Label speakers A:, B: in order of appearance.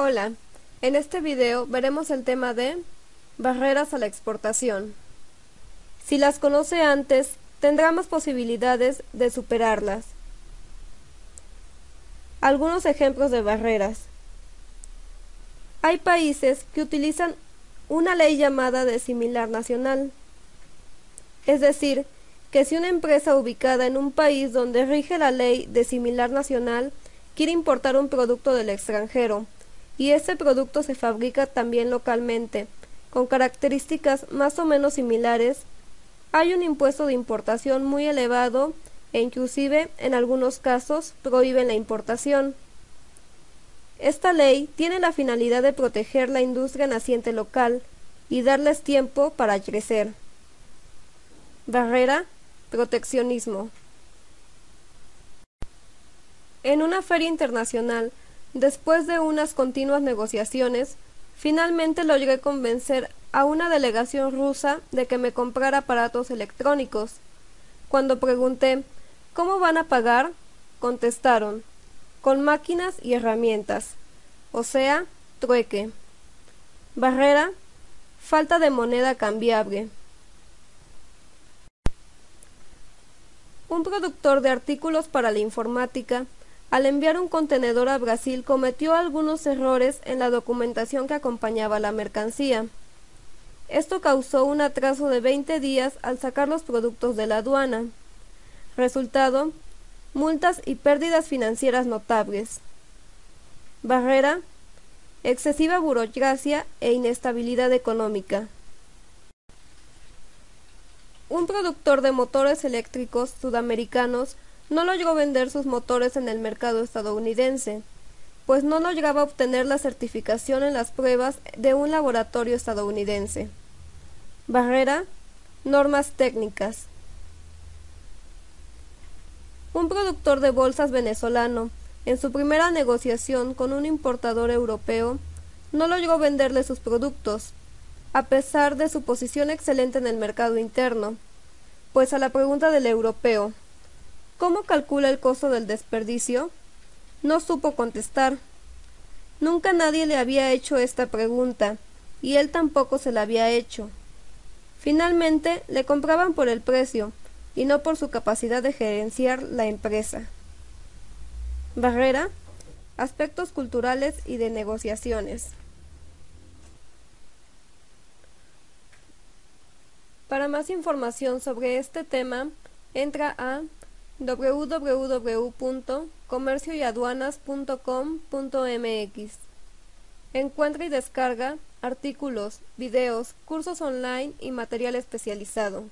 A: Hola, en este video veremos el tema de barreras a la exportación. Si las conoce antes, tendrá más posibilidades de superarlas. Algunos ejemplos de barreras. Hay países que utilizan una ley llamada de similar nacional. Es decir, que si una empresa ubicada en un país donde rige la ley de similar nacional quiere importar un producto del extranjero, y ese producto se fabrica también localmente, con características más o menos similares, hay un impuesto de importación muy elevado e inclusive en algunos casos prohíben la importación. Esta ley tiene la finalidad de proteger la industria naciente local y darles tiempo para crecer. Barrera, proteccionismo. En una feria internacional, Después de unas continuas negociaciones, finalmente logré convencer a una delegación rusa de que me comprara aparatos electrónicos. Cuando pregunté ¿Cómo van a pagar? contestaron con máquinas y herramientas, o sea, trueque. Barrera, falta de moneda cambiable. Un productor de artículos para la informática al enviar un contenedor a Brasil cometió algunos errores en la documentación que acompañaba la mercancía. Esto causó un atraso de 20 días al sacar los productos de la aduana. Resultado, multas y pérdidas financieras notables. Barrera, excesiva burocracia e inestabilidad económica. Un productor de motores eléctricos sudamericanos no logró vender sus motores en el mercado estadounidense, pues no lograba obtener la certificación en las pruebas de un laboratorio estadounidense. Barrera, normas técnicas. Un productor de bolsas venezolano, en su primera negociación con un importador europeo, no logró venderle sus productos, a pesar de su posición excelente en el mercado interno, pues a la pregunta del europeo ¿Cómo calcula el costo del desperdicio? No supo contestar. Nunca nadie le había hecho esta pregunta, y él tampoco se la había hecho. Finalmente le compraban por el precio, y no por su capacidad de gerenciar la empresa. Barrera, aspectos culturales y de negociaciones. Para más información sobre este tema, entra a www.comercioyaduanas.com.mx. Encuentra y descarga artículos, videos, cursos online y material especializado.